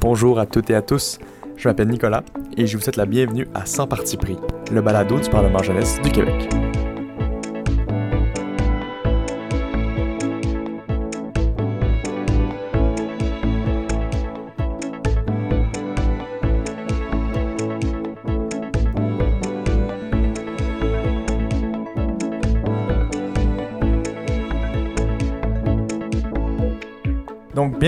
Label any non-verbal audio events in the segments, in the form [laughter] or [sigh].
Bonjour à toutes et à tous, je m'appelle Nicolas et je vous souhaite la bienvenue à 100 parties pris, le balado du Parlement jeunesse du Québec.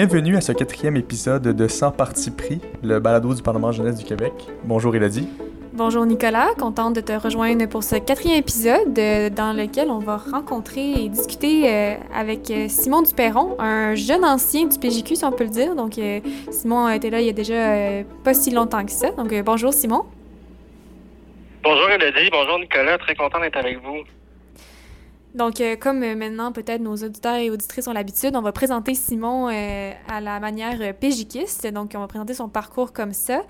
Bienvenue à ce quatrième épisode de 100 parties pris, le balado du Parlement jeunesse du Québec. Bonjour Elodie. Bonjour Nicolas, contente de te rejoindre pour ce quatrième épisode euh, dans lequel on va rencontrer et discuter euh, avec euh, Simon Duperron, un jeune ancien du PJQ si on peut le dire. Donc Simon a été là il y a déjà pas si longtemps que ça. Donc bonjour Simon. Bonjour Elodie, bonjour Nicolas, très content d'être avec vous. Donc, euh, comme euh, maintenant, peut-être nos auditeurs et auditrices ont l'habitude, on va présenter Simon euh, à la manière pégiquiste. Donc, on va présenter son parcours comme ça.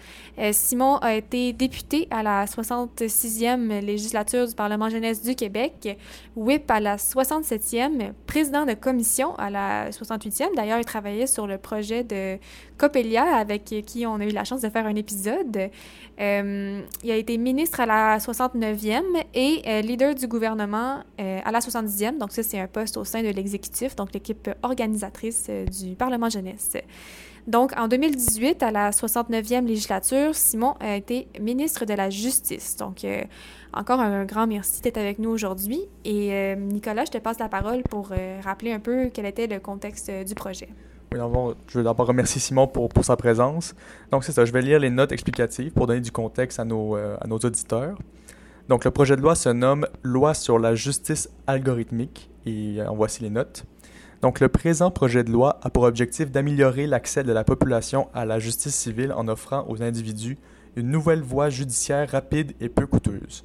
Simon a été député à la 66e législature du Parlement jeunesse du Québec, whip à la 67e, président de commission à la 68e. D'ailleurs, il travaillait sur le projet de Copelia, avec qui on a eu la chance de faire un épisode. il a été ministre à la 69e et leader du gouvernement à la 70e. Donc, ça, c'est un poste au sein de l'exécutif, donc l'équipe organisatrice euh, du Parlement jeunesse. Donc, en 2018, à la 69e législature, Simon a été ministre de la Justice. Donc, euh, encore un grand merci d'être avec nous aujourd'hui. Et euh, Nicolas, je te passe la parole pour rappeler un peu quel était le contexte du projet. Oui, je veux d'abord remercier Simon pour, sa présence. Donc, c'est ça, je vais lire les notes explicatives pour donner du contexte à nos auditeurs. Donc, le projet de loi se nomme Loi sur la justice algorithmique et euh, en voici les notes. Donc, le présent projet de loi a pour objectif d'améliorer l'accès de la population à la justice civile en offrant aux individus une nouvelle voie judiciaire rapide et peu coûteuse.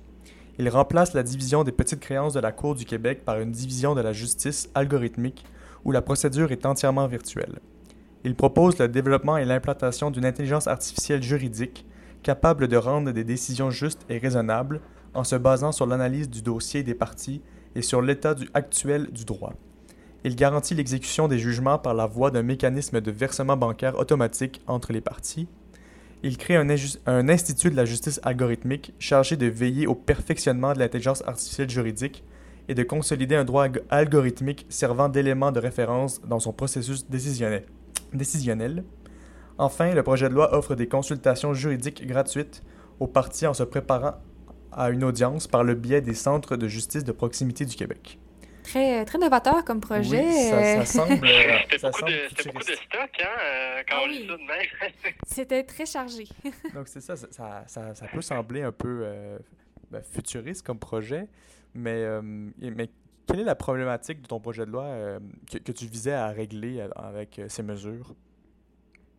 Il remplace la division des petites créances de la Cour du Québec par une division de la justice algorithmique où la procédure est entièrement virtuelle. Il propose le développement et l'implantation d'une intelligence artificielle juridique capable de rendre des décisions justes et raisonnables en se basant sur l'analyse du dossier des parties et sur l'état actuel du droit. Il garantit l'exécution des jugements par la voie d'un mécanisme de versement bancaire automatique entre les parties. Il crée un, institut de la justice algorithmique chargé de veiller au perfectionnement de l'intelligence artificielle juridique et de consolider un droit algorithmique servant d'élément de référence dans son processus décisionnel. décisionnel. Enfin, le projet de loi offre des consultations juridiques gratuites aux parties en se préparant à une audience par le biais des centres de justice de proximité du Québec. Très, très novateur comme projet. Oui, ça, semble. [laughs] C'était beaucoup, beaucoup, de stock hein, euh, quand on lit ça de même. [laughs] C'était très chargé. [laughs] Donc, c'est ça ça, ça, ça, peut sembler un peu euh, ben, futuriste comme projet, mais, euh, mais quelle est la problématique de ton projet de loi que, que, tu visais à régler avec ces mesures?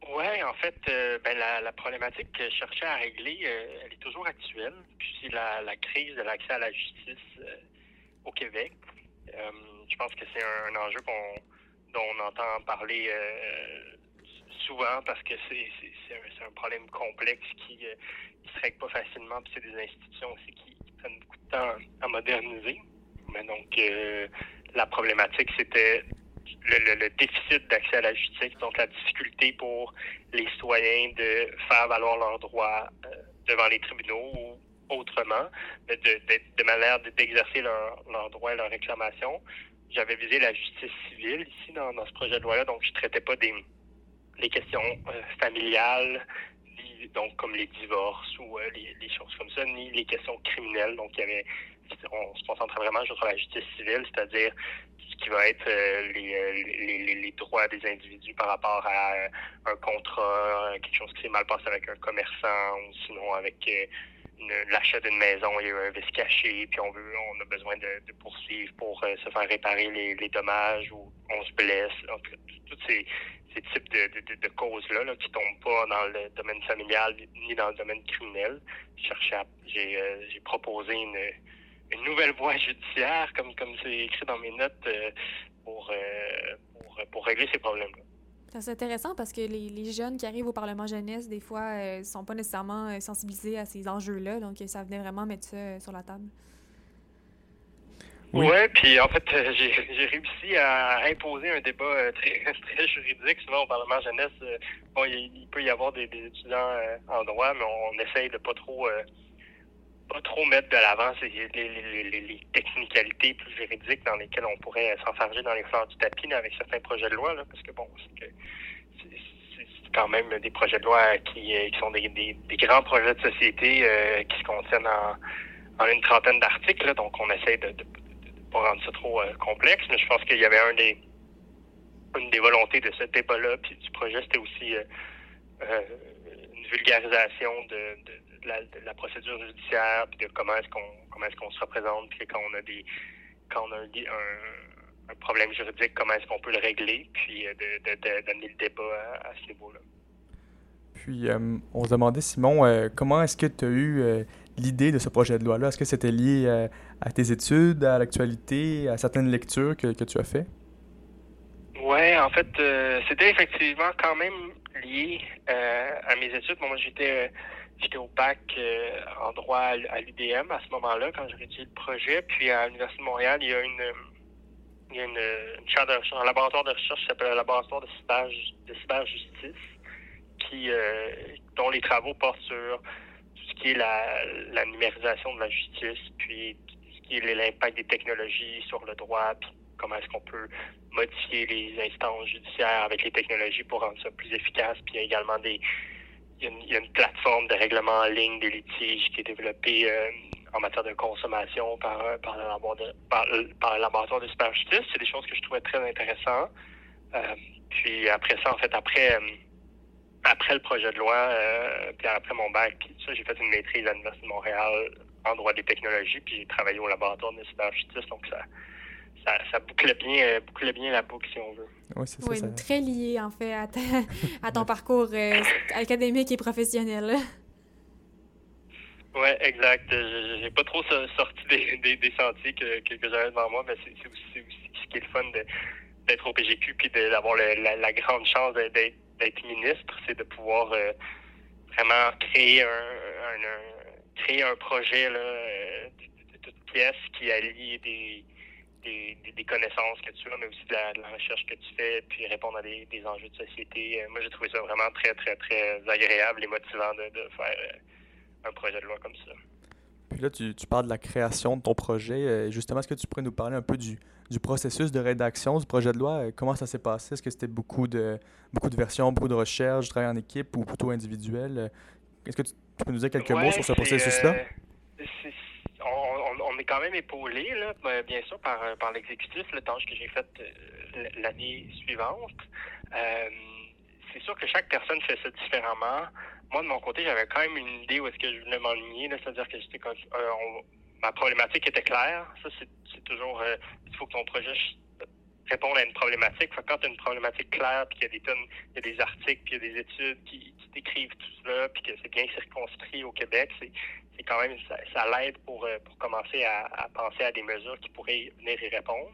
Oui, en fait, euh, ben, la, la, problématique que je cherchais à régler, euh, elle est toujours actuelle. Puis c'est la, la, crise de l'accès à la justice euh, au Québec. je pense que c'est un, enjeu qu'on dont on entend parler souvent parce que c'est un, un, problème complexe qui ne se règle pas facilement. Puis c'est des institutions aussi qui, qui, prennent beaucoup de temps à moderniser. Mais donc, la problématique, c'était le, déficit d'accès à la justice, donc la difficulté pour les citoyens de faire valoir leurs droits euh, devant les tribunaux ou autrement, de, de, de manière d'exercer leurs leur droits et leurs réclamations. J'avais visé la justice civile ici dans, ce projet de loi-là, donc je ne traitais pas des, questions euh, familiales, donc comme les divorces ou euh, les, les, choses comme ça, ni les questions criminelles. Donc il y avait, on se concentrait vraiment sur la justice civile, c'est-à-dire qui va être euh, les, euh, les, les, droits des individus par rapport à euh, un contrat, quelque chose qui s'est mal passé avec un commerçant ou sinon avec l'achat d'une maison, il y a un vice caché, puis on veut, on a besoin de, poursuivre pour se faire réparer les, les, dommages ou on se blesse. En tout tous ces, types de causes-là là, qui tombent pas dans le domaine familial ni dans le domaine criminel. J'ai proposé une une nouvelle voie judiciaire, comme comme c'est écrit dans mes notes, euh, pour, euh, pour, pour, régler ces problèmes-là. C'est intéressant parce que les, les, jeunes qui arrivent au Parlement jeunesse, des fois, ne euh, sont pas nécessairement sensibilisés à ces enjeux-là. Donc, ça venait vraiment mettre ça sur la table. Oui, ouais, puis en fait, [laughs] j'ai réussi à imposer un débat très, [laughs] très juridique. Souvent, au Parlement jeunesse, bon, il, peut y avoir des, étudiants en droit, mais on, essaye de pas trop pas trop mettre de l'avant les, les, les, technicalités plus juridiques dans lesquelles on pourrait s'enfarger dans les fleurs du tapis avec certains projets de loi, là, parce que bon, c'est quand même des projets de loi qui, euh, qui sont des, des, grands projets de société euh, qui se contiennent en, en une trentaine d'articles, donc on essaie de ne pas rendre ça trop euh, complexe, mais je pense qu'il y avait un des une des volontés de ce débat-là, puis du projet, c'était aussi une vulgarisation de, de de la, procédure judiciaire, puis de comment est-ce qu'on comment est-ce qu'on se représente, puis quand on a des quand on a un, un, problème juridique, comment est-ce qu'on peut le régler, puis euh, de, de, donner le débat à, ce niveau-là. Puis euh, on se demandait, Simon, euh, comment est-ce que tu as eu l'idée de ce projet de loi-là? Est-ce que c'était lié à tes études, à l'actualité, à certaines lectures que, que tu as fait? Oui, en fait, c'était effectivement quand même lié à mes études. moi, j'étais J'étais au bac euh, en droit à, l'UDM à ce moment-là, quand j'ai rédigé le projet. Puis à l'Université de Montréal, il y a une, il y a une, une de recherche, un laboratoire de recherche qui s'appelle le laboratoire de, cyber, de cyberjustice, qui, euh, dont les travaux portent sur tout ce qui est la, la numérisation de la justice, puis tout ce qui est l'impact des technologies sur le droit, puis comment est-ce qu'on peut modifier les instances judiciaires avec les technologies pour rendre ça plus efficace. Puis il y a également des il y, a une, plateforme de règlement en ligne des litiges qui est développée euh, en matière de consommation par, par, le, de, par, laboratoire de superjustice. C'est des choses que je trouvais très intéressantes. Euh, puis après ça, en fait, après, euh, après le projet de loi, puis après mon bac, ça, j'ai fait une maîtrise à l'Université de Montréal en droit des technologies, puis j'ai travaillé au laboratoire de superjustice. Donc ça, ça, ça boucle, bien, boucle bien la boucle, si on veut. Oui, c'est ça, très lié, en fait, à, [laughs] à ton parcours euh, académique et professionnel. Oui, exact. J'ai pas trop sorti des, des, sentiers que, que, j'avais devant moi, mais c'est aussi, aussi, ce qui est le fun d'être au PGQ puis d'avoir la, la, grande chance d'être ministre, c'est de pouvoir euh, vraiment créer un, un, créer un projet là, euh, de, de toute pièce qui allie des des, connaissances que tu as, mais aussi de la, recherche que tu fais, puis répondre à des, enjeux de société. Euh, moi, j'ai trouvé ça vraiment très, très, très agréable et motivant de, faire euh, un projet de loi comme ça. Puis là, tu, parles de la création de ton projet. Euh, justement, est-ce que tu pourrais nous parler un peu du, processus de rédaction du projet de loi? Comment ça s'est passé? Est-ce que c'était beaucoup de, beaucoup de versions, beaucoup de recherches, travail en équipe ou plutôt individuel? Est-ce que tu, peux nous dire quelques mots sur ce processus-là? On est quand même épaulé, là, ben, bien sûr, par, par l'exécutif, le tâche que j'ai faite euh, l'année suivante. Euh, c'est sûr que chaque personne fait ça différemment. Moi, de mon côté, j'avais quand même une idée où est-ce que je voulais m'enligner, c'est-à-dire que j'étais euh, ma problématique était claire. Ça, c'est toujours, il faut que ton projet réponde à une problématique. quand tu as une problématique claire, puis qu'il y a des tonnes, il y a des articles, puis y a des études qui, décrivent tout cela, puis que c'est bien circonscrit au Québec, c'est c'est quand même ça, l'aide pour, euh, pour commencer à, penser à des mesures qui pourraient venir y répondre.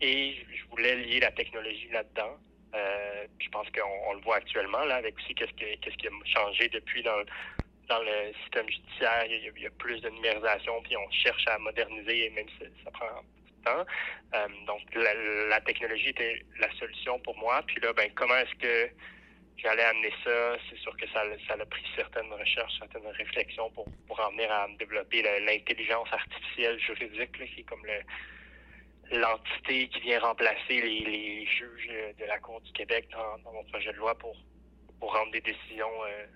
Et je voulais lier la technologie là-dedans. Euh, je pense qu'on le voit actuellement là avec aussi qu'est-ce qui, qu'est-ce qui a changé depuis dans, dans le système judiciaire. Il y, a, plus de numérisation, puis on cherche à moderniser, même si ça prend Euh, donc la, technologie était la solution pour moi. Puis là, ben comment est-ce que j'allais amener ça? C'est sûr que ça, ça a pris certaines recherches, certaines réflexions pour, pour en venir à développer l'intelligence artificielle juridique, qui est comme le, l'entité qui vient remplacer les, juges de la Cour du Québec dans, mon projet de loi pour, pour rendre des décisions euh,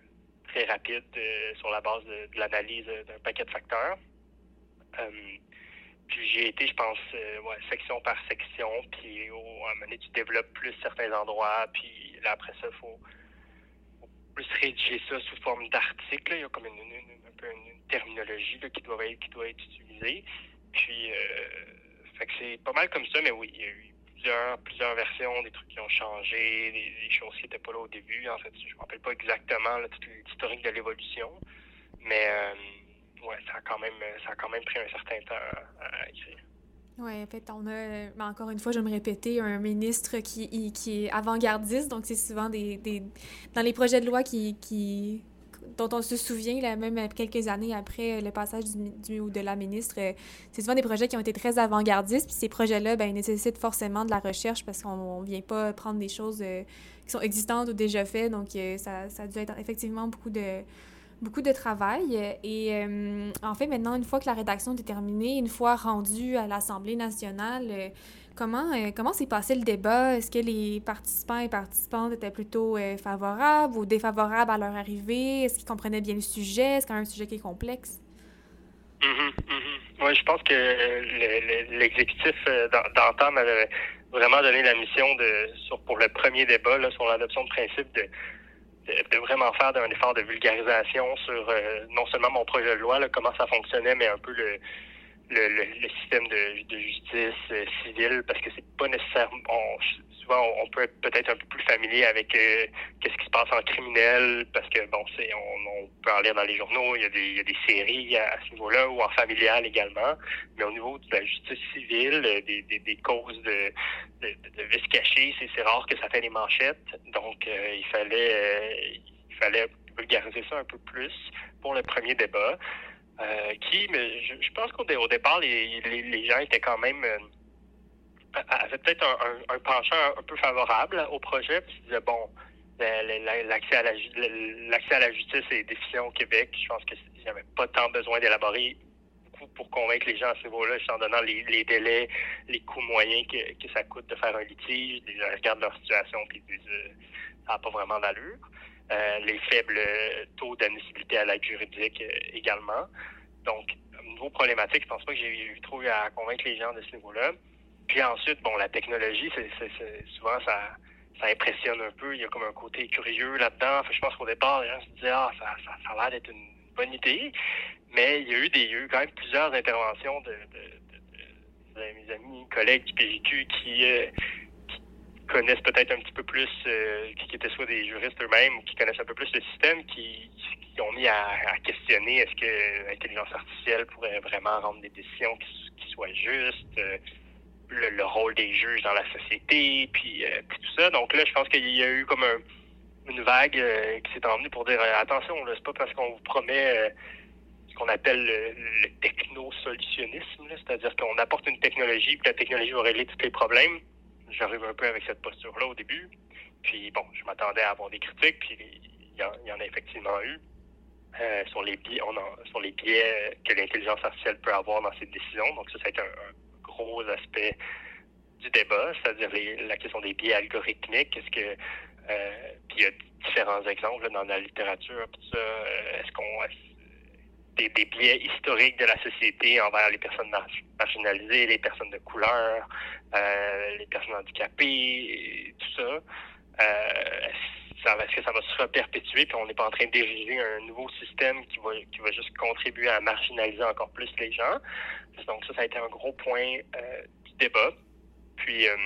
très rapides euh, sur la base de, l'analyse d'un paquet de facteurs. Puis j'ai été, je pense, ouais, section par section, puis à un moment donné, tu développes plus certains endroits, puis là, après ça, il faut, plus rédiger ça sous forme d'article. Il y a comme une, un peu une, terminologie qui, doit être, qui doit être utilisée. Puis, euh, fait que c'est pas mal comme ça, mais oui, il y a eu plusieurs, plusieurs versions, des trucs qui ont changé, des, choses qui n'étaient pas là au début. En fait, je ne me rappelle pas exactement l'historique de l'évolution, mais euh, ouais, ça a quand même ça a quand même pris un certain temps à écrire. Oui, en fait, on a, mais encore une fois, je vais me répéter, un ministre qui, qui est avant-gardiste, donc c'est souvent des, des, dans les projets de loi qui, qui dont on se souvient, là, même quelques années après le passage du, du ou de la ministre, c'est souvent des projets qui ont été très avant-gardistes. Puis ces projets-là ben, nécessitent forcément de la recherche parce qu'on ne vient pas prendre des choses qui sont existantes ou déjà faites. Donc, ça, ça a dû être effectivement beaucoup de beaucoup de travail. Et euh, en fait, maintenant, une fois que la rédaction est terminée, une fois rendue à l'Assemblée nationale, euh, comment euh, comment s'est passé le débat? Est-ce que les participants et participantes étaient plutôt favorables ou défavorables à leur arrivée? Est-ce qu'ils comprenaient bien le sujet? Est-ce qu'il y a un sujet qui est complexe? Mm-hmm, mm-hmm. Oui, je pense que l'exécutif d'entendre avait vraiment donné la mission de sur, pour le premier débat là, sur l'adoption de principe de de, vraiment faire un effort de vulgarisation sur euh, non seulement mon projet de loi, là, comment ça fonctionnait, mais un peu le, le, le, système de, de justice euh, civile, parce que c'est pas nécessairement. On, peut être peut-être un peu plus familier avec euh, qu'est-ce qui se passe en criminel, parce que bon, c'est on, peut en lire dans les journaux, il y a des, il y a des séries à, ce niveau-là, ou en familial également. Mais au niveau de la justice civile, des, des, des causes de, de, de, vices cachés, c'est rare que ça fait les manchettes. Donc, il fallait il fallait vulgariser ça un peu plus pour le premier débat. Euh, qui, mais je, pense qu'au départ, les, les, gens étaient quand même avaient peut-être un, un, penchant un peu favorable au projet, puis ils disaient bon, l'accès à la justice est déficient au Québec. Je pense qu'il n'y avait pas tant besoin d'élaborer pour convaincre les gens à ce niveau-là, en donnant les, délais, les coûts moyens que, ça coûte de faire un litige. Les gens regardent leur situation disent euh, ça n'a pas vraiment d'allure. Euh, les faibles taux d'admissibilité à l'aide juridique euh, également. Donc, niveau problématique, je pense pas que j'ai eu trop à convaincre les gens de ce niveau-là. Puis ensuite, bon, la technologie, c'est souvent ça, ça impressionne un peu. Il y a comme un côté curieux là-dedans. je pense qu'au départ, les gens se disaient ah, ça, ça, a l'air d'être une bonne idée. Mais il y a eu des, quand même plusieurs interventions de, de, de, mes amis, collègues du PJQ qui, euh, connaissent peut-être un petit peu plus, euh, qui étaient soit des juristes eux-mêmes qui connaissent un peu plus le système, qui, qui ont mis à, à questionner est-ce que l'intelligence artificielle pourrait vraiment rendre des décisions qui, qui soient justes, euh, le, le, rôle des juges dans la société, puis, euh, puis tout ça. Donc là, je pense qu'il y a eu comme un, une vague qui s'est emmenée pour dire attention, c'est pas parce qu'on vous promet ce qu'on appelle le, le techno-solutionnisme, c'est-à-dire qu'on apporte une technologie, puis la technologie va régler tous les problèmes j'arrive un peu avec cette posture-là au début. Puis bon, je m'attendais à avoir des critiques, puis il y, en, a effectivement eu. Euh, sur les biais, sur les biais que l'intelligence artificielle peut avoir dans ses décisions. Donc ça, c'est un, un, gros aspect du débat, c'est-à-dire la question des biais algorithmiques. Est-ce que euh, puis il y a différents exemples dans la littérature, tout ça. Euh, est-ce qu'on des, des, biais historiques de la société envers les personnes marginalisées, les personnes de couleur, euh, les personnes handicapées, tout ça. Euh, ça est-ce que ça va se perpétuer, puis on n'est pas en train d'ériger un nouveau système qui va, qui va juste contribuer à marginaliser encore plus les gens? Donc ça, ça a été un gros point euh, du débat. Puis, euh,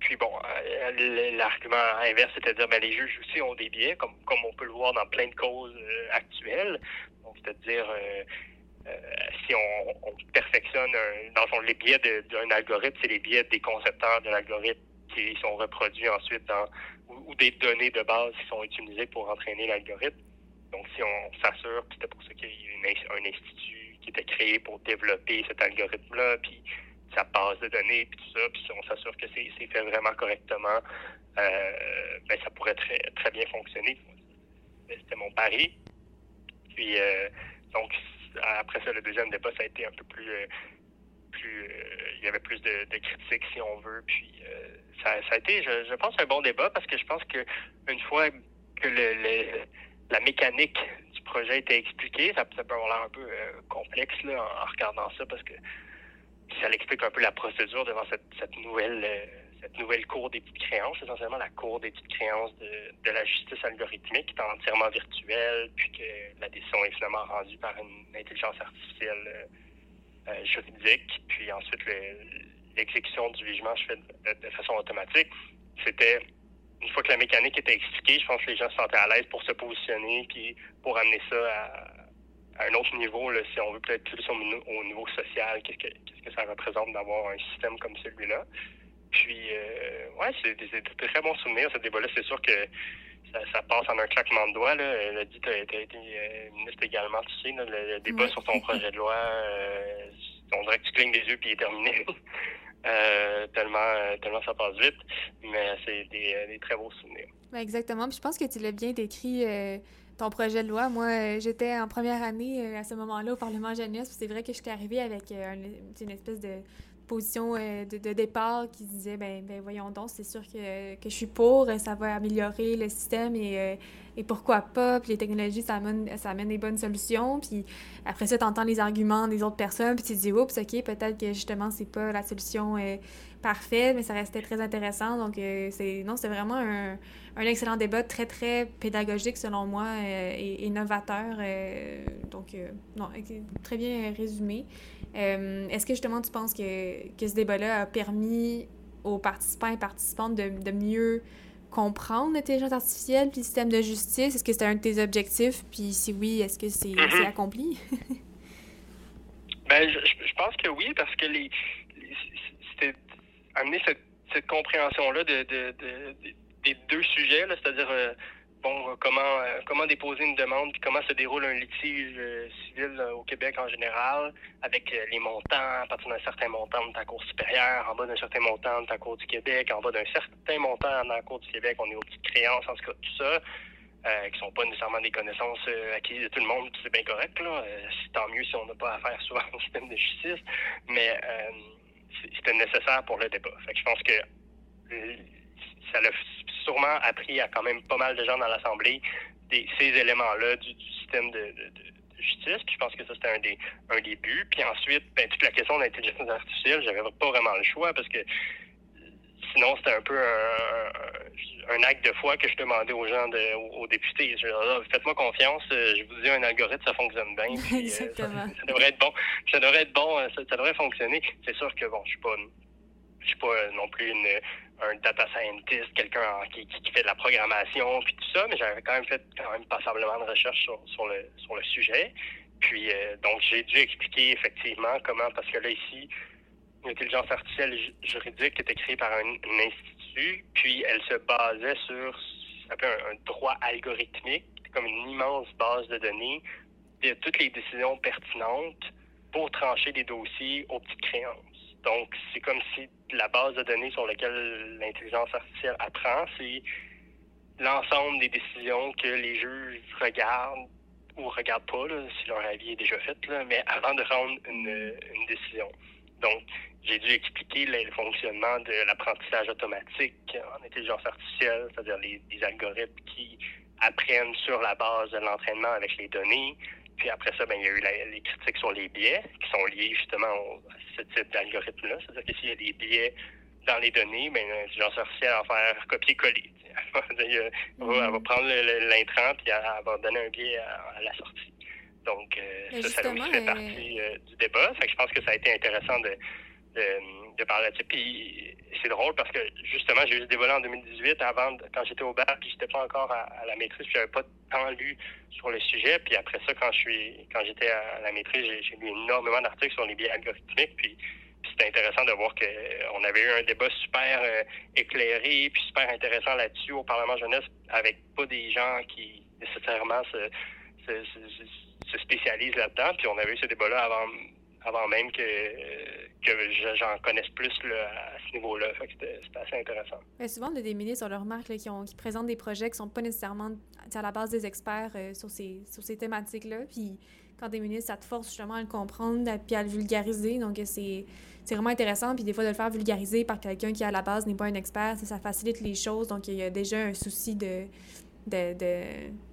puis bon, euh, l'argument inverse, c'est-à-dire ben, les juges aussi ont des biais, comme, comme on peut le voir dans plein de causes actuelles. Donc, c'est-à-dire, si on, on perfectionne, dans le fond, les biais d'un algorithme, c'est les biais des concepteurs de l'algorithme qui sont reproduits ensuite dans ou, des données de base qui sont utilisées pour entraîner l'algorithme. Donc, si on s'assure, c'était pour ça qu'il y a eu un institut qui était créé pour développer cet algorithme-là, puis sa base de données, puis tout ça, puis si on s'assure que c'est fait vraiment correctement, euh, ben, ça pourrait très, très bien fonctionner. C'était mon pari. Puis, euh, donc, après ça, le deuxième débat, ça a été un peu plus... Euh, plus euh, il y avait plus de, critiques, si on veut. Puis, ça, a été, je, pense, un bon débat parce que je pense que une fois que le, le la mécanique du projet était expliquée, ça, peut avoir l'air un peu complexe là, en, regardant ça parce que ça explique un peu la procédure devant cette, nouvelle euh, cette nouvelle cour des petites créances, essentiellement la cour des petites créances de, de, la justice algorithmique qui est entièrement virtuelle, puis que la décision est finalement rendue par une intelligence artificielle euh, euh juridique, puis ensuite l'exécution du jugement se fait de, de façon automatique. C'était une fois que la mécanique était expliquée, je pense que les gens se sentaient à l'aise pour se positionner, puis pour amener ça à, à un autre niveau, là, si on veut peut-être plus au, au niveau social, qu'est-ce que, qu'est-ce que ça représente d'avoir un système comme celui-là. Puis, ouais, c'est des, très bons souvenirs. Ce débat-là, c'est sûr que ça, passe en un claquement de doigts. Là. Elle a dit tu as, été ministre également, tu sais, le, débat sur ton projet de loi, on dirait que tu clignes des yeux puis il est terminé. [laughs] Euh, tellement, euh, tellement ça passe vite, mais c'est des, euh, très beaux souvenirs. exactement. Puis je pense que tu l'as bien décrit, ton projet de loi. Moi, j'étais en première année à ce moment-là au Parlement jeunesse, c'est vrai que j'étais arrivée avec une espèce de position de, de, départ qui disait ben, ben voyons donc, c'est sûr que, que, je suis pour, ça va améliorer le système et et pourquoi pas, puis les technologies, ça amène, ça amène des bonnes solutions, puis après ça, tu entends les arguments des autres personnes, puis tu te dis, oups, OK, peut-être que justement, c'est pas la solution euh, parfaite, mais ça restait très intéressant. Donc, euh, c'est non, c'est vraiment un, un, excellent débat, très, très pédagogique, selon moi, euh, et, innovateur. donc, non, très bien résumé. Est-ce que justement, tu penses que, que ce débat-là a permis aux participants et participantes de, de mieux comprendre l'intelligence artificielle puis le système de justice? Est-ce que c'était un de tes objectifs? Puis si oui, est-ce que c'est mm-hmm. accompli? [laughs] ben, je, pense que oui, parce que les, amener cette, cette compréhension-là de, de, de, des deux sujets, c'est-à-dire euh, bon, comment, euh, comment déposer une demande, puis comment se déroule un litige euh, civil euh, au Québec en général, avec les montants, à partir d'un certain montant de ta Cour supérieure, en bas d'un certain montant de ta Cour du Québec, en bas d'un certain montant dans la Cour du Québec, on est aux petites créances, en tout cas, tout ça, qui sont pas nécessairement des connaissances acquises de tout le monde, c'est bien correct, là. tant mieux si on n'a pas affaire souvent au système de justice, mais c'était nécessaire pour le débat. Fait que je pense que ça l'a sûrement appris à quand même pas mal de gens dans l'Assemblée ces éléments-là du, système de, justice. Je pense que ça, c'était un des, un des buts. Puis ensuite, ben, toute la question de l'intelligence artificielle, j'avais pas vraiment le choix parce que sinon, c'était un peu un, acte de foi que je demandais aux gens, de, aux, députés. Faites-moi confiance, euh, je vous dis un algorithme, ça fonctionne bien. Euh, Exactement. [laughs] ça, devrait être bon. Ça devrait être bon, euh, ça, devrait fonctionner. C'est sûr que bon, je suis pas je suis pas non plus une, un data scientist, quelqu'un qui, qui, fait de la programmation, puis tout ça, mais j'avais quand même fait quand même passablement de recherche sur, sur, le, sur le sujet. Puis, euh, donc, j'ai dû expliquer effectivement comment, parce que là, ici, l'intelligence artificielle juridique était créée par un, puis elle se basait sur un, droit algorithmique, comme une immense base de données de toutes les décisions pertinentes pour trancher des dossiers aux petites créances. Donc, c'est comme si la base de données sur laquelle l'intelligence artificielle apprend, c'est l'ensemble des décisions que les juges regardent ou regardent pas, si leur avis est déjà fait, mais avant de rendre une, décision. Donc, j'ai dû expliquer le fonctionnement de l'apprentissage automatique en intelligence artificielle, c'est-à-dire les, algorithmes qui apprennent sur la base de l'entraînement avec les données, puis après ça, ben, il y a eu les critiques sur les biais qui sont liés justement à ce type d'algorithme-là. C'est-à-dire que s'il y a des biais dans les données, ben, l'intelligence artificielle va faire copier-coller. [laughs] elle, va prendre l'intrant puis elle, va donner un biais à, la sortie. Donc, euh, ça, ça aussi fait partie euh, du débat. Fait que je pense que ça a été intéressant de, de, de parler là-dessus. Puis c'est drôle parce que justement, j'ai eu ce débat en 2018 avant, quand j'étais au bac, puis j'étais pas encore à, la maîtrise, puis j'avais pas tant lu sur le sujet. Puis après ça, quand je suis quand j'étais à la maîtrise, j'ai lu énormément d'articles sur les biais algorithmiques. Puis, c'était intéressant de voir qu'on avait eu un débat super euh, éclairé, puis super intéressant là-dessus au Parlement jeunesse, avec pas des gens qui nécessairement se, se, se spécialisent là-dedans. Puis on avait eu ce débat-là avant avant même que, que j'en connaisse plus à ce niveau-là. C'était assez intéressant. Mais souvent, on a des ministres, on leur remarque, qui, ont, qui présentent des projets qui ne sont pas nécessairement à la base des experts euh, sur ces, sur ces thématiques-là. Puis quand des ministres, ça te force justement à le comprendre puis à le vulgariser. Donc, c'est vraiment intéressant. Puis des fois, de le faire vulgariser par quelqu'un qui, à la base, n'est pas un expert, ça facilite les choses. Donc, il y a déjà un souci de, de,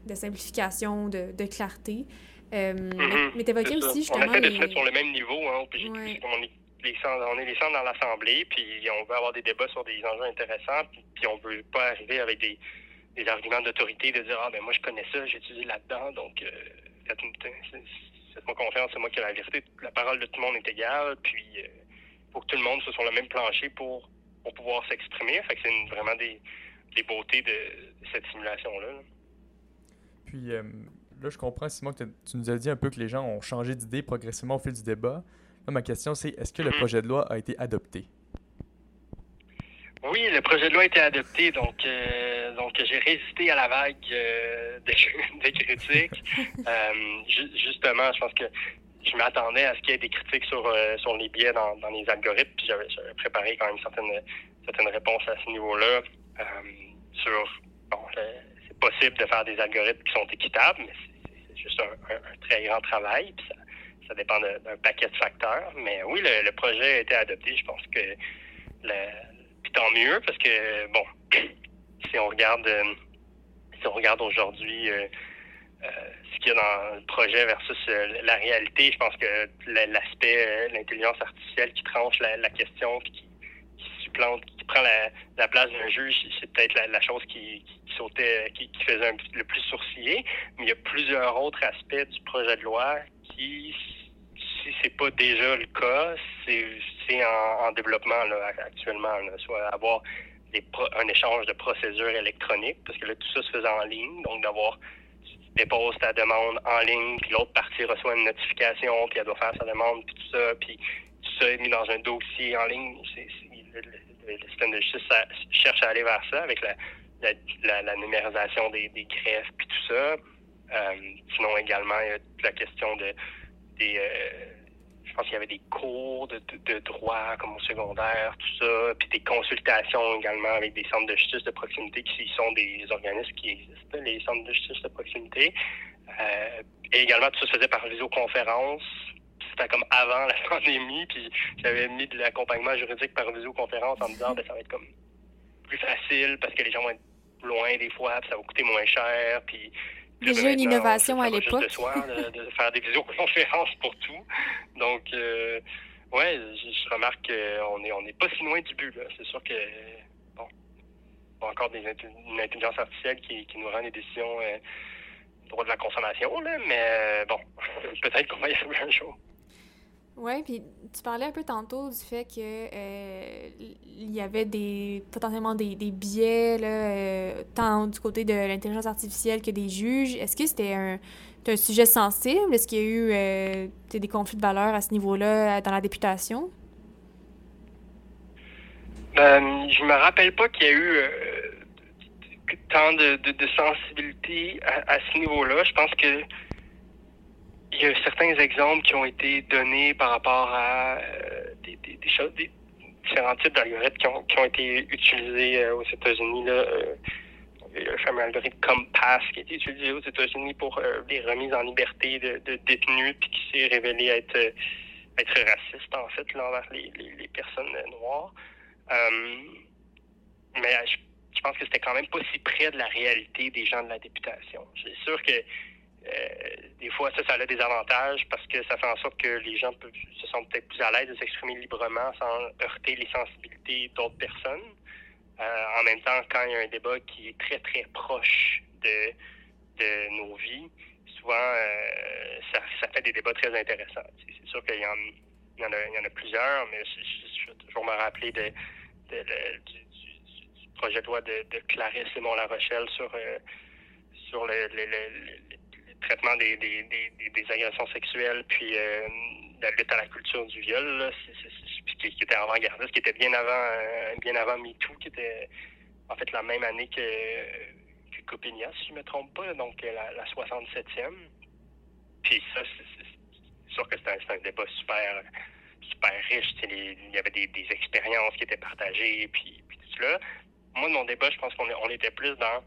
de, simplification, de clarté. Euh, mm-hmm. Mais tu évoquais aussi justement. On essaie de se mettre sur le même niveau. Hein, puis, on, est les centres, on est les centres dans l'Assemblée, puis on veut avoir des débats sur des enjeux intéressants, puis, on veut pas arriver avec des, des arguments d'autorité de dire Ah, ben moi, je connais ça, j'ai étudié là-dedans, donc euh, faites-moi confiance, c'est moi qui ai la vérité. La parole de tout le monde est égale, puis il euh, faut que tout le monde soit sur le même plancher pour, pour pouvoir s'exprimer. Fait que c'est vraiment des, des beautés de, cette simulation-là. Puis, euh, là, je comprends, Simon, que tu nous as dit un peu que les gens ont changé d'idée progressivement au fil du débat. Là, ma question, c'est est-ce que le mm-hmm. projet de loi a été adopté? Oui, le projet de loi a été adopté, donc, euh, donc j'ai résisté à la vague euh, des, [laughs] critiques. [laughs] justement, je pense que je m'attendais à ce qu'il y ait des critiques sur, sur les biais dans, dans les algorithmes, puis j'avais préparé quand même certaines, certaines réponses à ce niveau-là. sur, bon, possible de faire des algorithmes qui sont équitables, mais c'est juste un, très grand travail, puis ça, ça dépend d'un paquet de facteurs. Mais oui, le, projet a été adopté. Je pense que puis tant mieux parce que bon, [clears throat] si on regarde euh, si on regarde aujourd'hui euh, euh, ce qu'il y a dans le projet versus la réalité, je pense que l'aspect l'intelligence artificielle qui tranche la, question puis qui, supplante, qui prend la, place d'un juge, c'est peut-être la, chose qui, sautait, qui, faisait le plus sourciller. Mais il y a plusieurs autres aspects du projet de loi qui si c'est pas déjà le cas, c'est en, développement actuellement. soit avoir un échange de procédures électroniques, parce que là, tout ça se faisait en ligne. Donc, d'avoir, tu déposes ta demande en ligne, puis l'autre partie reçoit une notification, puis elle doit faire sa demande, puis tout ça, puis tout ça est mis dans un dossier en ligne. Le, système de justice cherche à aller vers ça avec la, numérisation des, greffes, puis tout ça. Euh, sinon, également, il y a la question de des, euh, je pense qu'il y avait des cours de, de, droit comme au secondaire, tout ça, puis des consultations également avec des centres de justice de proximité qui sont des organismes qui existent, les centres de justice de proximité. Euh, et également, tout ça se faisait par visioconférence. C'était comme avant la [laughs] pandémie, puis j'avais mis de l'accompagnement juridique par visioconférence en me disant, ben, ça va être comme plus facile parce que les gens vont être loin des fois, puis ça va coûter moins cher, puis Déjà une innovation à l'époque. De, de, faire des visioconférences pour tout. Donc, euh, ouais, je, remarque qu'on n'est on est pas si loin du but. C'est sûr que, bon, encore des, une intelligence artificielle qui, qui nous rend des décisions euh, droit de la consommation, là, mais euh, bon, [laughs] peut-être qu'on va y arriver un jour. Oui, puis tu parlais un peu tantôt du fait que euh, il y avait des potentiellement des, des biais là, euh, tant du côté de l'intelligence artificielle que des juges. Est-ce que c'était un, un, sujet sensible? Est-ce qu'il y a eu euh, des conflits de valeurs à ce niveau-là dans la députation? Ben, je me rappelle pas qu'il y a eu tant de, de, sensibilité à, à ce niveau-là. Je pense que il y a certains exemples qui ont été donnés par rapport à euh, des, des, des, choses, des différents types d'algorithmes qui ont, été utilisés euh, aux États-Unis. Là, euh, le fameux algorithme Compass qui a été utilisé aux États-Unis pour les remises en liberté de, détenus, puis qui s'est révélé être, raciste, en fait, là, envers les, personnes noires. mais je, je pense que c'était quand même pas si près de la réalité des gens de la députation. C'est sûr que des fois, ça, ça a des avantages parce que ça fait en sorte que les gens se sentent peut-être plus à l'aise de s'exprimer librement sans heurter les sensibilités d'autres personnes. Euh, en même temps, quand il y a un débat qui est très, très proche de, de nos vies, souvent, euh, ça, ça, fait des débats très intéressants. C'est sûr qu'il y, y, en a, y en a plusieurs, mais je, vais toujours me rappeler de, de, du, du, projet de loi de, Clarisse Simon La Rochelle sur, sur le, le, le traitement des, des, des, agressions sexuelles, puis euh, la lutte à la culture du viol, là, qui, était avant-gardiste, qui était bien avant, euh, bien avant MeToo, qui était en fait la même année que, que si je ne me trompe pas, donc la, la 67e. Puis ça, c'est sûr que c'était un, débat super super riche. il y avait des, des, expériences qui étaient partagées, puis, puis tout cela. Moi, mon débat, je pense qu'on on était plus dans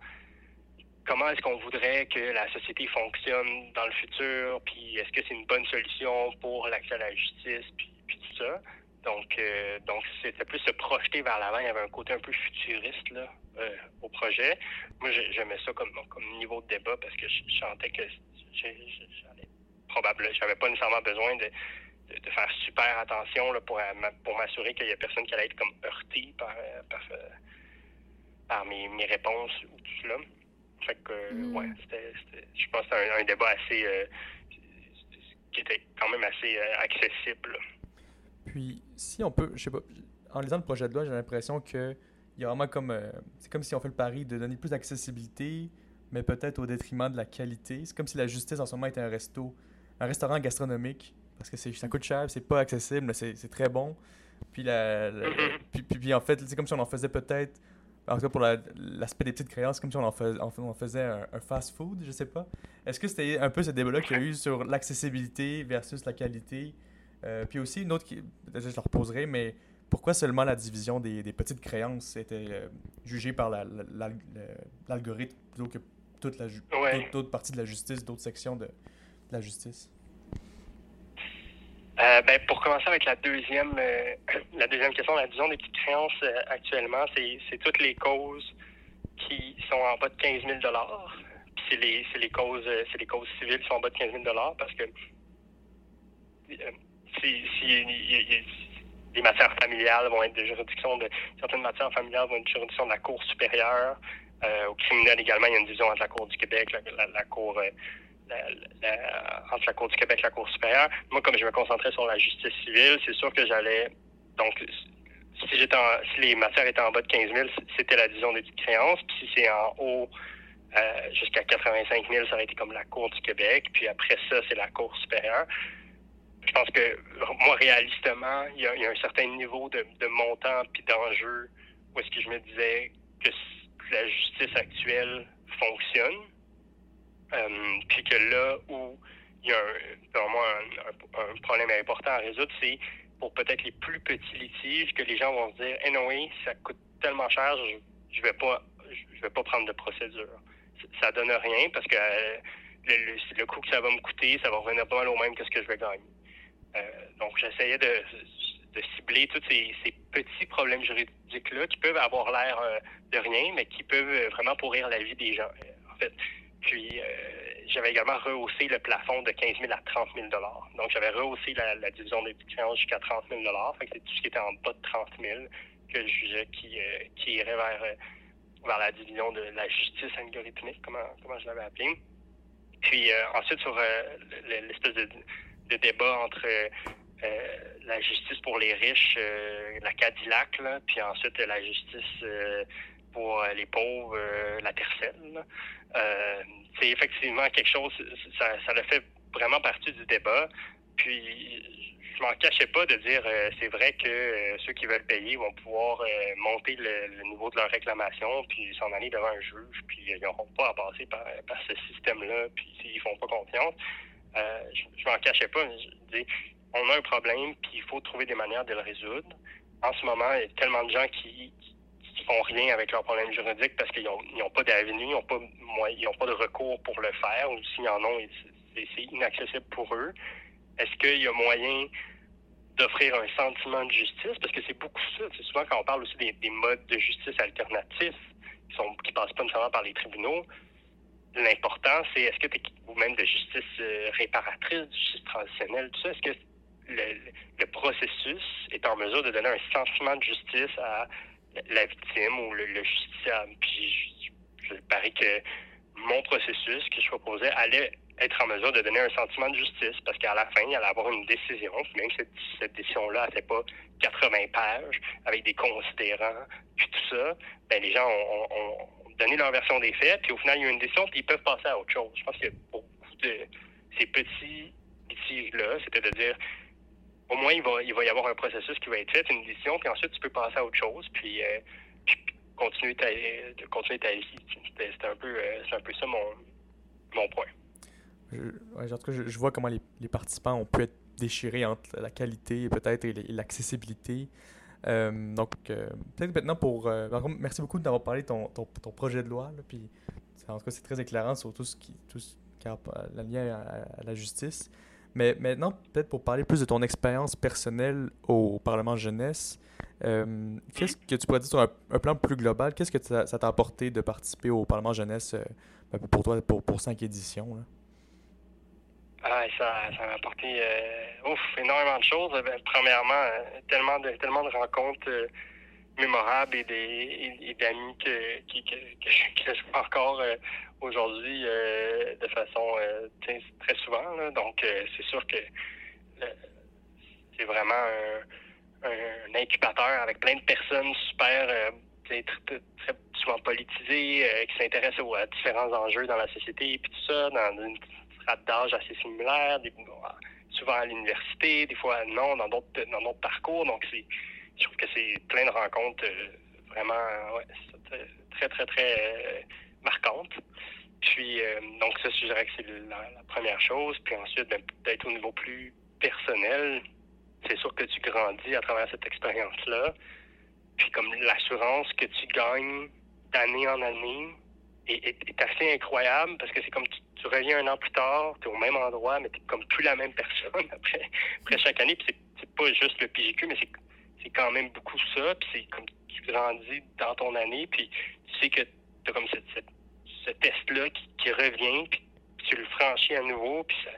comment est-ce qu'on voudrait que la société fonctionne dans le futur, puis est-ce que c'est une bonne solution pour l'accès à la justice, puis, tout ça. Donc, euh, donc c'était plus se projeter vers l'avant. Il y avait un côté un peu futuriste là, euh, au projet. Moi, j'aimais ça comme, comme niveau de débat parce que je, sentais que probablement, j'avais pas nécessairement besoin de, de, faire super attention là, pour, pour m'assurer qu'il y a personne qui allait être comme heurté par, euh, par, par mes, mes réponses ou tout cela. Fait que, mm. ouais, c'était, je pense que c'était un, débat assez. Euh, qui était quand même assez euh, accessible. Puis, si on peut, je sais pas, en lisant le projet de loi, j'ai l'impression que il y a vraiment comme. Euh, c'est comme si on fait le pari de donner plus d'accessibilité, mais peut-être au détriment de la qualité. C'est comme si la justice en ce moment était un resto, un restaurant gastronomique, parce que c'est, ça coûte cher, c'est pas accessible, mais c'est, très bon. Puis, la, Mhm. puis, puis, puis en fait, c'est comme si on en faisait peut-être, en tout cas pour la- l'aspect des petites créances, comme si on en, fais- on fait- on faisait un, un fast-food, je sais pas. Est-ce que c'était un peu ce débat-là qu'il y a eu sur l'accessibilité versus la qualité? Euh, puis aussi, une autre qui, je la reposerai, mais pourquoi seulement la division des, des petites créances était euh, jugée par la- la- l'algorithme plutôt que toute la Ouais. d'autres- d'autres parties de la justice, d'autres sections de, de la justice? Euh, ben, pour commencer avec la deuxième, euh, [coughs] la deuxième question, la division des petites créances euh, actuellement, c'est toutes les causes qui sont en bas de 15 000 Puis c'est les, les causes, c'est les causes civiles qui sont en bas de 15 000 parce que si, les matières familiales vont être de juridiction de certaines matières familiales vont être de juridiction de la Cour supérieure. Au criminel également, il y a une division entre la Cour du Québec, la, Cour entre la Cour du Québec et la Cour supérieure. Moi, comme je me concentrais sur la justice civile, c'est sûr que j'allais. Donc, si, en- si les matières étaient en bas de 15 000, c'était la division des créances. Puis si c'est en haut, euh, jusqu'à 85 000, ça aurait été comme la Cour du Québec. Puis après ça, c'est la Cour supérieure. Je pense que, moi, réalistement, il y a, y a un certain niveau de, de montant puis d'enjeu où est-ce que je me disais que la justice actuelle fonctionne. Euh, puis que là où il y a un, pour moi un, problème important à résoudre, c'est pour peut-être les plus petits litiges que les gens vont se dire Eh non, oui, ça coûte tellement cher, je, je vais pas vais pas prendre de procédure. Ça donne rien parce que euh, le, coût que ça va me coûter, ça va revenir pas mal au même que ce que je vais gagner. Euh, donc j'essayais de, cibler tous ces, petits problèmes juridiques-là qui peuvent avoir l'air de rien, mais qui peuvent vraiment pourrir la vie des gens. En fait, puis, euh, j'avais également rehaussé le plafond de 15 000 à 30 000 Donc, j'avais rehaussé la, division des créances jusqu'à 30 000 Fait que c'est tout ce qui était en bas de 30 000 que je jugeais qui, euh, irait vers, euh, vers la division de la justice algorithmique, comment, je l'avais appelé. Puis, ensuite, sur le- l'espèce de, débat entre la justice pour les riches, la Cadillac, puis ensuite la justice pour les pauvres, la Tercel. Euh, c'est effectivement quelque chose, ça, a fait vraiment partie du débat. Puis je m'en cachais pas de dire euh, c'est vrai que euh, ceux qui veulent payer vont pouvoir euh, monter le, le niveau de leur réclamation, puis s'en aller devant un juge, puis ils n'auront pas à passer par, ce système-là, puis s'ils font pas confiance. Je, je m'en cachais pas. Je dis, on a un problème, puis il faut trouver des manières de le résoudre. En ce moment, il y a tellement de gens qui font rien avec leurs problèmes juridiques parce qu'ils n'ont pas d'avenue, ils n'ont pas, ils pas de recours pour le faire, ou s'ils en ont, c'est inaccessible pour eux. Est-ce qu'il y a moyen d'offrir un sentiment de justice? Parce que c'est beaucoup ça. C'est souvent quand on parle aussi des, des modes de justice alternatifs qui sont qui passent pas nécessairement par les tribunaux. L'important, c'est est-ce que tu ou même de justice euh, réparatrice, de justice transitionnelle, tout ça, est-ce que le processus est en mesure de donner un sentiment de justice à la victime ou le, le justiciable? Puis je, je parie que mon processus que je proposais allait être en mesure de donner un sentiment de justice parce qu'à la fin, il allait avoir une décision, même cette, cette décision-là, elle fait pas 80 pages avec des considérants, puis tout ça, ben, les gens ont, donné leur version des faits, puis au final, il y a une décision, puis ils peuvent passer à autre chose. Je pense que beaucoup de ces petits litiges-là, c'était de dire, au moins, il va, y avoir un processus qui va être fait, une décision, puis ensuite, tu peux passer à autre chose, puis, euh, puis continuer ta, continuer vie. C'était c'était un peu, euh, c'est un peu ça mon, point. En tout cas, je, vois comment les, participants ont pu être déchirés entre la qualité peut-être et l'accessibilité. Euh, donc, euh, peut-être maintenant pour... merci beaucoup d'avoir parlé de ton, projet de loi. Puis, en tout cas, c'est très éclairant sur tout ce qui, tout ce qui a la lien à, à la justice. Mais maintenant, peut-être pour parler plus de ton expérience personnelle au Parlement jeunesse, euh, qu'est-ce que tu pourrais dire sur un, plan plus global? Qu'est-ce que ça t'a apporté de participer au Parlement jeunesse euh, ben, pour toi, pour, pour cinq éditions? Là? Ah, ça, ça m'a apporté euh, ouf, énormément de choses. Ben, premièrement, tellement de tellement de rencontres mémorables et des et, d'amis que, qui- je vois [laughs] encore euh, aujourd'hui euh, de façon euh, très souvent. là. Donc c'est sûr que c'est vraiment un, incubateur avec plein de personnes super très, souvent politisées, qui s'intéressent à différents enjeux dans la société et puis tout ça, dans une strate d'âge assez similaire, souvent à l'université, des fois non, dans d'autres dans d'autres parcours. Donc c'est je trouve que c'est plein de rencontres vraiment très, très, très marquantes. Puis, donc, ça, je dirais que c'est la, première chose. Puis ensuite, ben, peut-être au niveau plus personnel, c'est sûr que tu grandis à travers cette expérience-là. Puis comme l'assurance que tu gagnes d'année en année est, assez incroyable parce que c'est comme tu, reviens un an plus tard, tu es au même endroit, mais tu comme plus la même [laughs] personne après, après chaque année. Puis c'est pas juste le PGQ, mais c'est quand même beaucoup ça. Puis c'est comme tu grandis dans ton année, puis tu sais que tu as comme cette, ce test-là qui, revient, puis tu le franchis à nouveau, puis ça,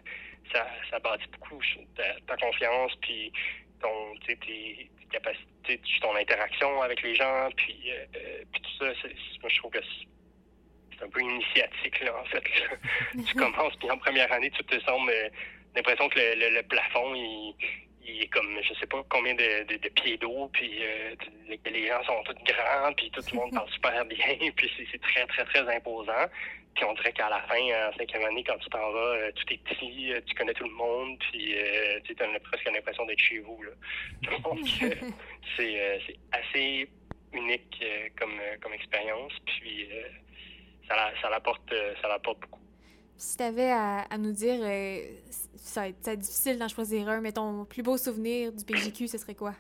ça, ça bâtit beaucoup ta, confiance, puis ton, tes, tes capacités, ton interaction avec les gens, puis, euh, euh, puis tout ça. Moi, je trouve que c'est un peu initiatique, là, en fait. [laughs] tu commences, puis en première année, tu te sens euh, l'impression que le, le, plafond, il, il, est comme, je sais pas combien de, de, pieds d'eau, puis les gens sont tous grands, puis tout le monde parle super [laughs] bien, puis c'est très, très, très imposant. Puis on dirait qu'à la fin, en cinquième année, quand tu t'en vas, euh, tout est petit, euh, tu connais tout le monde, puis euh, tu as presque l'impression d'être chez vous. Là. [laughs] Donc, c'est assez unique comme, comme expérience, puis ça, la, ça, l'apporte, ça l'apporte beaucoup. Si tu avais à, nous dire, ça va être difficile d'en choisir un, mais ton plus beau souvenir du PJQ, ce serait quoi?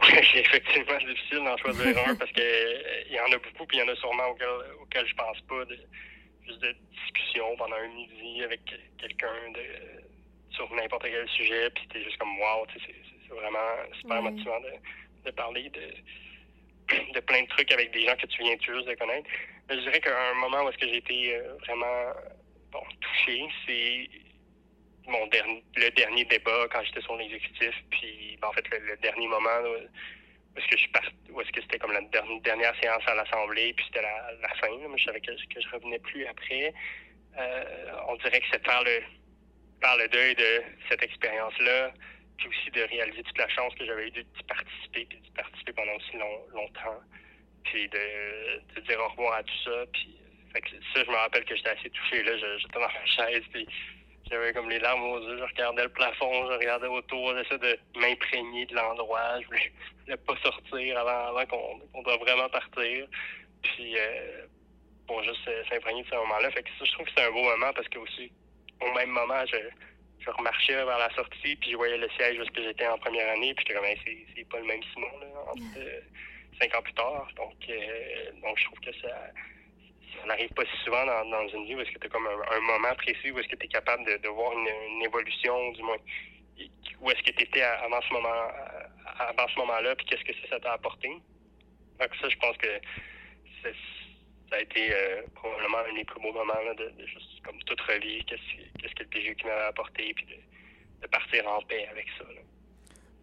[laughs] c'est effectivement difficile d'en choisir un parce que euh, il y en a beaucoup, puis il y en a sûrement auxquels, auxquels je pense pas. De, juste de discussion pendant un midi avec quelqu'un de, sur n'importe quel sujet, puis c'était juste comme wow, c'est vraiment super motivant de, de parler de, de plein de trucs avec des gens que tu viens juste de connaître. Je dirais qu'un moment où est-ce que j'ai été euh, vraiment touché, c'est mon dernier, le dernier débat quand j'étais sur l'exécutif, puis ben, en fait le, dernier moment où, est-ce que je parti, où est-ce que c'était comme la dernière, séance à l'Assemblée, puis c'était la, fin. Je savais que, que je revenais plus après. Euh, on dirait que c'est par le deuil de cette expérience-là, puis aussi de réaliser toute la chance que j'avais eu d'y participer, puis d'y participer pendant aussi longtemps, puis de, dire au revoir à tout ça. Puis ça, je me rappelle que j'étais assez touché. là J'étais dans ma chaise, puis j'avais comme les larmes aux yeux, je regardais le plafond, je regardais autour, j'essayais de m'imprégner de l'endroit, je voulais, voulais pas sortir avant, avant qu'on doit vraiment partir. Puis euh, pour juste s'imprégner de ce moment-là. Fait que ça, je trouve que c'est un beau moment parce que aussi, au même moment, je, je remarchais vers la sortie, puis je voyais le siège où j'étais en première année, puis j'étais comme, c'est pas le même Simon, là, euh, cinq ans plus tard. Donc, euh, donc je trouve que ça ça n'arrive pas si souvent dans, dans, une vie où est-ce que tu as comme un, moment précis où est-ce que tu es capable de, de voir une, évolution, du moins, où est-ce que tu étais avant ce moment avant ce moment-là, puis qu'est-ce que ça t'a apporté. Donc ça, je pense que ça a été euh, probablement un des plus beaux moments de, juste comme toute revivre qu'est-ce que le PGU qui m'avait apporté, puis de, partir en paix avec ça.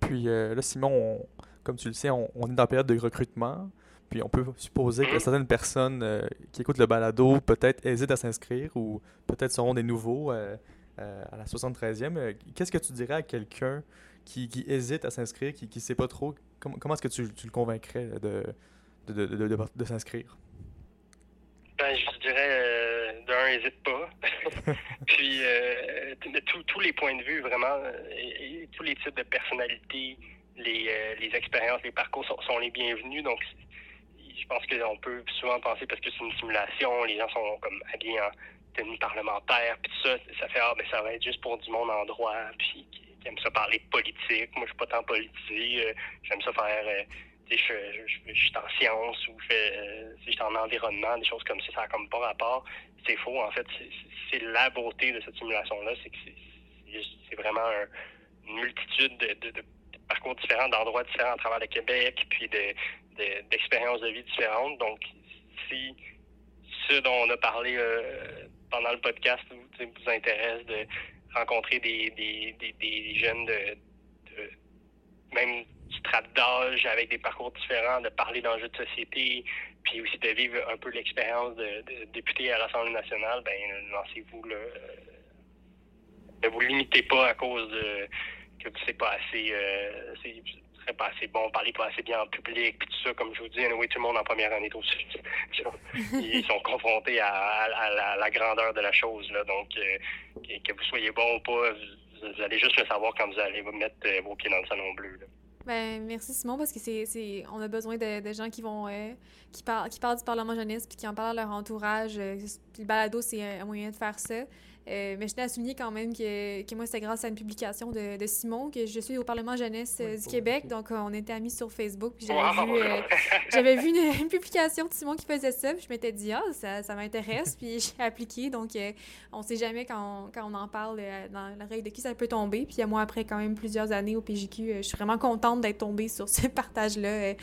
Puis euh, là, Simon, comme tu le sais, on, on est dans la période de recrutement. Puis on peut supposer que certaines personnes euh, qui écoutent le balado peut-être hésitent à s'inscrire ou peut-être seront des nouveaux à la 73e. Qu'est-ce que tu dirais à quelqu'un qui, hésite à s'inscrire, qui ne sait pas trop, comment, est-ce que tu, le convaincrais de, de, de, s'inscrire? Ben, je dirais, d'un, n'hésite pas. [laughs] Puis, tous les points de vue, vraiment, et, tous les types de personnalités, les, les expériences, les parcours sont, sont les bienvenus. Donc, je pense qu'on peut souvent penser parce que c'est une simulation, les gens sont comme habillés en tenue parlementaire, puis tout ça, ça fait ah ben ça va être juste pour du monde en droit, puis qui, aime ça parler politique. Moi, je suis pas tant politisé, euh, j'aime ça faire. Euh, je, je, je, suis en sciences ou je, euh, je suis en environnement, des choses comme ça, ça n'a comme pas rapport. C'est faux, en fait. C'est la beauté de cette simulation-là, c'est que c'est vraiment une multitude de, de parcours différents, d'endroits différents à travers le Québec, puis de, d'expériences de, vie différentes. Donc, si ce dont on a parlé euh, pendant le podcast vous, vous intéresse de rencontrer des, des, jeunes de, même trap d'âge avec des parcours différents, de parler d'enjeux de société, puis aussi de vivre un peu l'expérience de, député à l'Assemblée nationale, ben lancez-vous là. Ne vous limitez pas à cause de que c'est pas assez euh, pas assez bon, parler pas assez bien en public, puis tout ça, comme je vous dis, anyway, tout le monde en première année est aussi. [laughs] ils sont confrontés à, la, grandeur de la chose. Là. Donc, que, vous soyez bon ou pas, vous, allez juste le savoir quand vous allez vous mettre vos pieds dans le salon bleu. Ben, merci Simon, parce que c'est, on a besoin de, gens qui vont qui, parlent, qui parlent du Parlement jeunesse puis qui en parlent à leur entourage. le balado, c'est un moyen de faire ça. Euh, mais je tenais à souligner quand même que, que moi, c'est grâce à une publication de, de, Simon que je suis au Parlement jeunesse euh, du Québec. Donc, euh, on était amis sur Facebook. Puis j'avais vu, j'avais vu [laughs] une, publication de Simon qui faisait ça. Puis je m'étais dit, ah, ça, ça m'intéresse. puis [laughs] j'ai appliqué. Donc, on sait jamais quand on, quand on en parle dans l'oreille de qui ça peut tomber. Puis moi, après quand même plusieurs années au PJQ, je suis vraiment contente d'être tombée sur ce [laughs] partage-là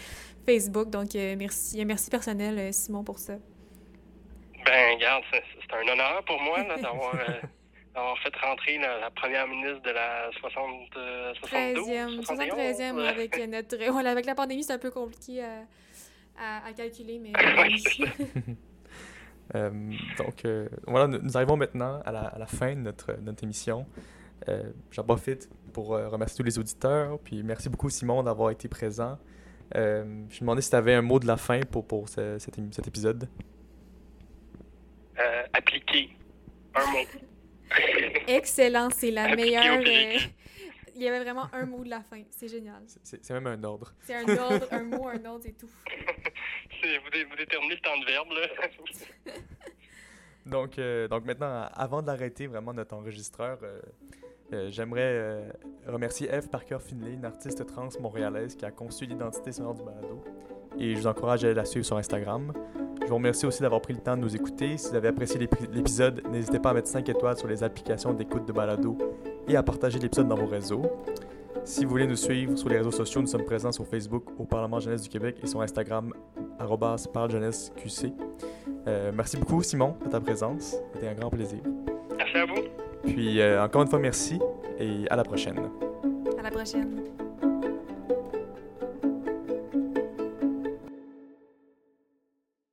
Facebook. Donc, merci, merci personnel, Simon, pour ça. Ben, regarde, c'est un honneur pour moi [laughs] euh, d'avoir fait rentrer la, première ministre de la 60, 72, 73e, avec notre... avec la pandémie, c'est un peu compliqué à, à, calculer, mais... [laughs] [laughs] euh, donc, euh, voilà, nous, arrivons maintenant à la, à la, fin de notre, notre émission. Euh, J'en profite pour remercier tous les auditeurs, puis merci beaucoup, Simon, d'avoir été présent. je me demandais si tu avais un mot de la fin pour, pour ce, cet, cet épisode. Euh, appliquer. Un mot. [laughs] Excellent, c'est la meilleure. Euh, [laughs] il y avait vraiment un mot de la fin. C'est génial. C'est même un ordre. C'est un ordre, [laughs] un mot, un ordre, c'est tout. vous, vous, déterminez le temps de verbe, là. donc, euh, donc maintenant, avant d'arrêter vraiment notre enregistreur, j'aimerais remercier Eve Parker Finlay, une artiste trans montréalaise qui a conçu l'identité sonore du balado. Et je vous encourage à la suivre sur Instagram. Je vous remercie aussi d'avoir pris le temps de nous écouter. Si vous avez apprécié l'épisode, n'hésitez pas à mettre 5 étoiles sur les applications d'écoute de balado et à partager l'épisode dans vos réseaux. Si vous voulez nous suivre sur les réseaux sociaux, nous sommes présents sur Facebook au Parlement Jeunesse du Québec et sur Instagram parlejeunesseqc. Euh, merci beaucoup Simon de ta présence, c'était un grand plaisir. Merci à vous. Puis euh, encore une fois merci et à la prochaine. À la prochaine.